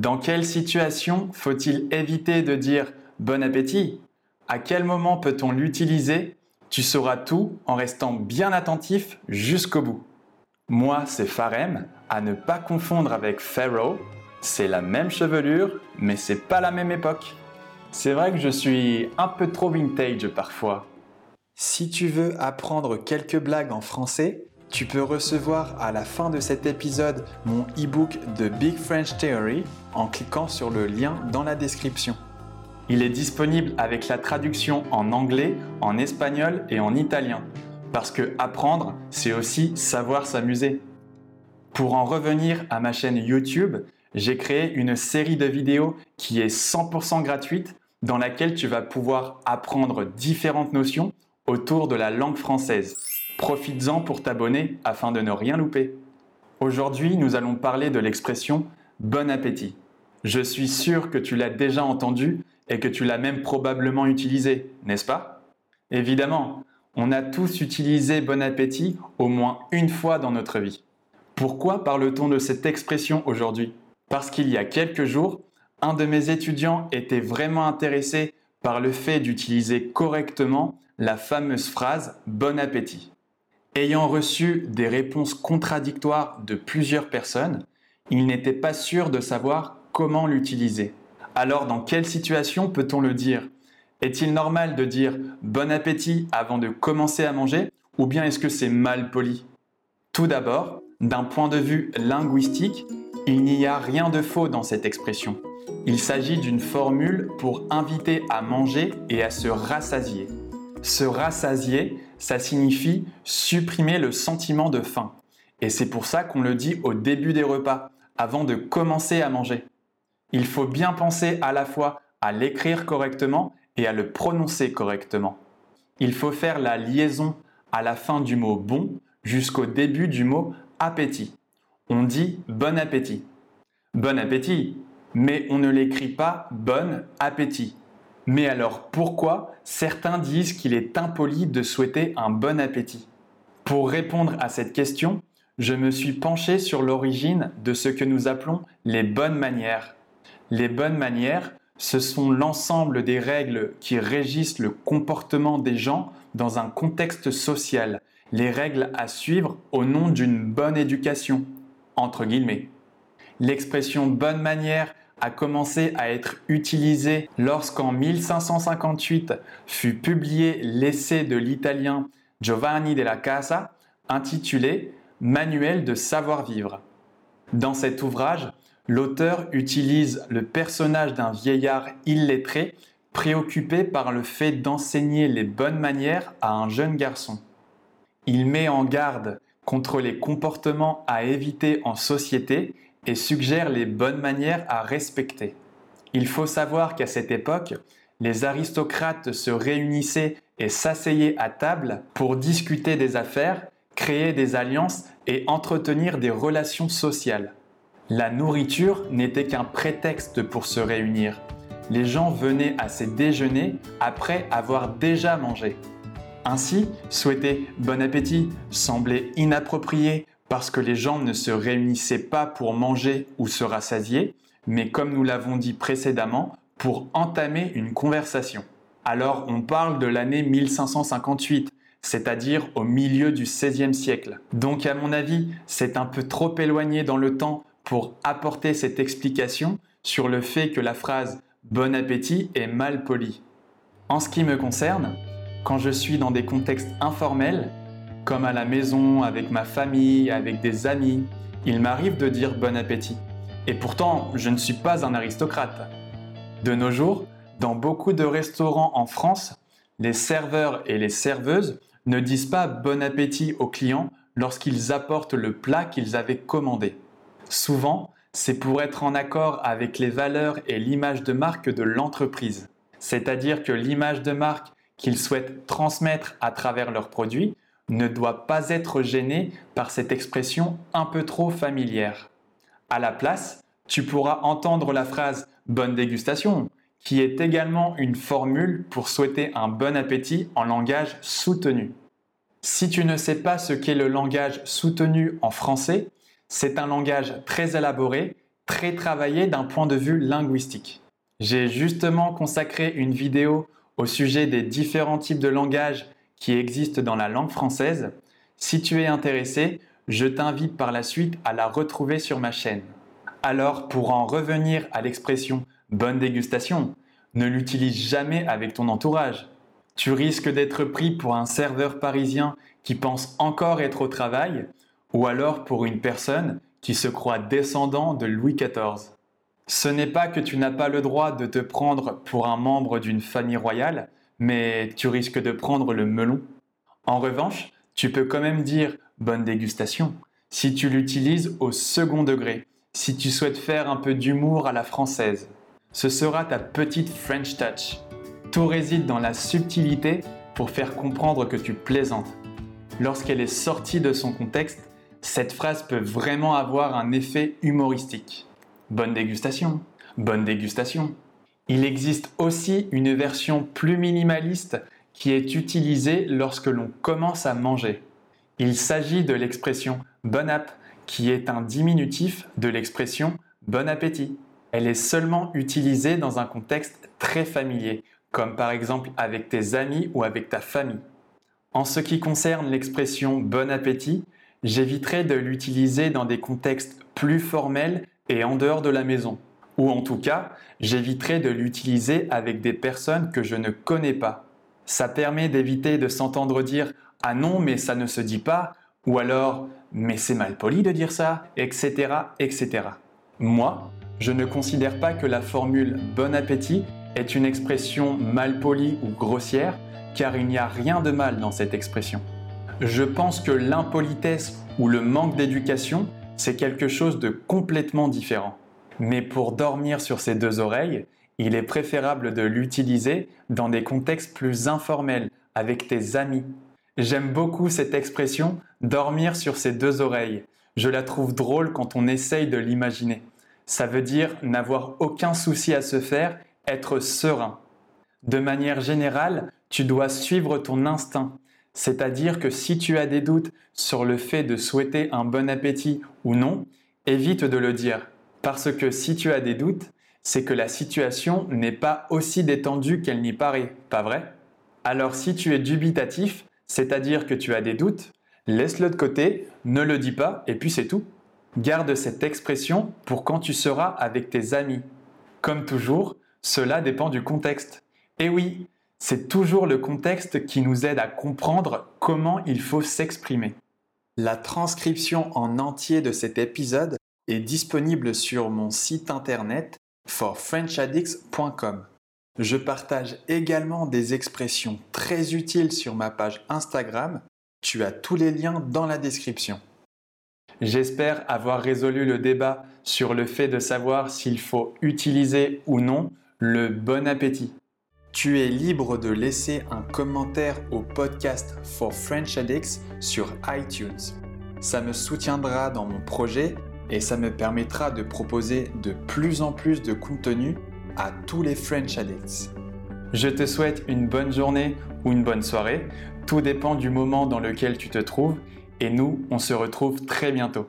Dans quelle situation faut-il éviter de dire bon appétit À quel moment peut-on l'utiliser? Tu sauras tout en restant bien attentif jusqu'au bout. Moi, c'est Farem, à ne pas confondre avec Pharaoh. C'est la même chevelure, mais c'est pas la même époque. C'est vrai que je suis un peu trop vintage parfois. Si tu veux apprendre quelques blagues en français, tu peux recevoir à la fin de cet épisode mon e-book de Big French Theory en cliquant sur le lien dans la description. Il est disponible avec la traduction en anglais, en espagnol et en italien. Parce que apprendre, c'est aussi savoir s'amuser. Pour en revenir à ma chaîne YouTube, j'ai créé une série de vidéos qui est 100% gratuite dans laquelle tu vas pouvoir apprendre différentes notions autour de la langue française. Profites-en pour t'abonner afin de ne rien louper. Aujourd'hui, nous allons parler de l'expression bon appétit. Je suis sûr que tu l'as déjà entendu et que tu l'as même probablement utilisé, n'est-ce pas? Évidemment, on a tous utilisé bon appétit au moins une fois dans notre vie. Pourquoi parle-t-on de cette expression aujourd'hui? Parce qu'il y a quelques jours, un de mes étudiants était vraiment intéressé par le fait d'utiliser correctement la fameuse phrase bon appétit. Ayant reçu des réponses contradictoires de plusieurs personnes, il n'était pas sûr de savoir comment l'utiliser. Alors dans quelle situation peut-on le dire? Est-il normal de dire bon appétit avant de commencer à manger? Ou bien est-ce que c'est mal poli? Tout d'abord, d'un point de vue linguistique, il n'y a rien de faux dans cette expression. Il s'agit d'une formule pour inviter à manger et à se rassasier. Se rassasier, ça signifie supprimer le sentiment de faim. Et c'est pour ça qu'on le dit au début des repas, avant de commencer à manger. Il faut bien penser à la fois à l'écrire correctement et à le prononcer correctement. Il faut faire la liaison à la fin du mot bon jusqu'au début du mot appétit. On dit bon appétit. Bon appétit, mais on ne l'écrit pas bon appétit. Mais alors pourquoi certains disent qu'il est impoli de souhaiter un bon appétit? Pour répondre à cette question, je me suis penché sur l'origine de ce que nous appelons les bonnes manières. Les bonnes manières, ce sont l'ensemble des règles qui régissent le comportement des gens dans un contexte social, les règles à suivre au nom d'une bonne éducation, entre guillemets. L'expression bonne manière a commencé à être utilisée lorsqu'en 1558 fut publié l'essai de l'italien Giovanni della Casa intitulé Manuel de savoir-vivre. Dans cet ouvrage, l'auteur utilise le personnage d'un vieillard illettré préoccupé par le fait d'enseigner les bonnes manières à un jeune garçon. Il met en garde contre les comportements à éviter en société et suggère les bonnes manières à respecter. Il faut savoir qu'à cette époque, les aristocrates se réunissaient et s'asseyaient à table pour discuter des affaires, créer des alliances et entretenir des relations sociales. La nourriture n'était qu'un prétexte pour se réunir. Les gens venaient à ces déjeuners après avoir déjà mangé. Ainsi, souhaiter bon appétit semblait inapproprié parce que les gens ne se réunissaient pas pour manger ou se rassasier, mais comme nous l'avons dit précédemment, pour entamer une conversation. Alors on parle de l'année 1558, c'est-à-dire au milieu du XVIe siècle. Donc à mon avis, c'est un peu trop éloigné dans le temps pour apporter cette explication sur le fait que la phrase bon appétit est mal polie. En ce qui me concerne, quand je suis dans des contextes informels, comme à la maison, avec ma famille, avec des amis, il m'arrive de dire bon appétit. Et pourtant, je ne suis pas un aristocrate. De nos jours, dans beaucoup de restaurants en France, les serveurs et les serveuses ne disent pas bon appétit aux clients lorsqu'ils apportent le plat qu'ils avaient commandé. Souvent, c'est pour être en accord avec les valeurs et l'image de marque de l'entreprise. C'est-à-dire que l'image de marque qu'ils souhaitent transmettre à travers leurs produits ne doit pas être gêné par cette expression un peu trop familière. À la place, tu pourras entendre la phrase bonne dégustation, qui est également une formule pour souhaiter un bon appétit en langage soutenu. Si tu ne sais pas ce qu'est le langage soutenu en français, c'est un langage très élaboré, très travaillé d'un point de vue linguistique. J'ai justement consacré une vidéo au sujet des différents types de langages qui existent dans la langue française. Si tu es intéressé, je t'invite par la suite à la retrouver sur ma chaîne. Alors, pour en revenir à l'expression bonne dégustation, ne l'utilise jamais avec ton entourage. Tu risques d'être pris pour un serveur parisien qui pense encore être au travail, ou alors pour une personne qui se croit descendant de Louis XIV. Ce n'est pas que tu n'as pas le droit de te prendre pour un membre d'une famille royale, mais tu risques de prendre le melon. En revanche, tu peux quand même dire bonne dégustation si tu l'utilises au second degré, si tu souhaites faire un peu d'humour à la française. Ce sera ta petite French touch. Tout réside dans la subtilité pour faire comprendre que tu plaisantes. Lorsqu'elle est sortie de son contexte, cette phrase peut vraiment avoir un effet humoristique. Bonne dégustation, bonne dégustation. Il existe aussi une version plus minimaliste qui est utilisée lorsque l'on commence à manger. Il s'agit de l'expression bon app qui est un diminutif de l'expression bon appétit. Elle est seulement utilisée dans un contexte très familier, comme par exemple avec tes amis ou avec ta famille. En ce qui concerne l'expression bon appétit, j'éviterai de l'utiliser dans des contextes plus formels et en dehors de la maison. Ou en tout cas, j'éviterai de l'utiliser avec des personnes que je ne connais pas. Ça permet d'éviter de s'entendre dire ah non, mais ça ne se dit pas, ou alors mais c'est mal poli de dire ça, etc., etc. Moi, je ne considère pas que la formule bon appétit est une expression mal polie ou grossière, car il n'y a rien de mal dans cette expression. Je pense que l'impolitesse ou le manque d'éducation, c'est quelque chose de complètement différent. Mais pour dormir sur ses deux oreilles, il est préférable de l'utiliser dans des contextes plus informels, avec tes amis, J'aime beaucoup cette expression dormir sur ses deux oreilles. Je la trouve drôle quand on essaye de l'imaginer. Ça veut dire n'avoir aucun souci à se faire, être serein. De manière générale, tu dois suivre ton instinct. C'est-à-dire que si tu as des doutes sur le fait de souhaiter un bon appétit ou non, évite de le dire. Parce que si tu as des doutes, c'est que la situation n'est pas aussi détendue qu'elle n'y paraît, pas vrai? Alors si tu es dubitatif, c'est-à-dire que tu as des doutes, laisse-le de côté, ne le dis pas, et puis c'est tout. Garde cette expression pour quand tu seras avec tes amis. Comme toujours, cela dépend du contexte. Et oui, c'est toujours le contexte qui nous aide à comprendre comment il faut s'exprimer. La transcription en entier de cet épisode est disponible sur mon site internet forfrenchaddicts.com. Je partage également des expressions très utiles sur ma page Instagram. Tu as tous les liens dans la description. J'espère avoir résolu le débat sur le fait de savoir s'il faut utiliser ou non le bon appétit. Tu es libre de laisser un commentaire au podcast For French Addicts sur iTunes. Ça me soutiendra dans mon projet et ça me permettra de proposer de plus en plus de contenu à tous les French Addicts. Je te souhaite une bonne journée ou une bonne soirée. Tout dépend du moment dans lequel tu te trouves. Et nous, on se retrouve très bientôt.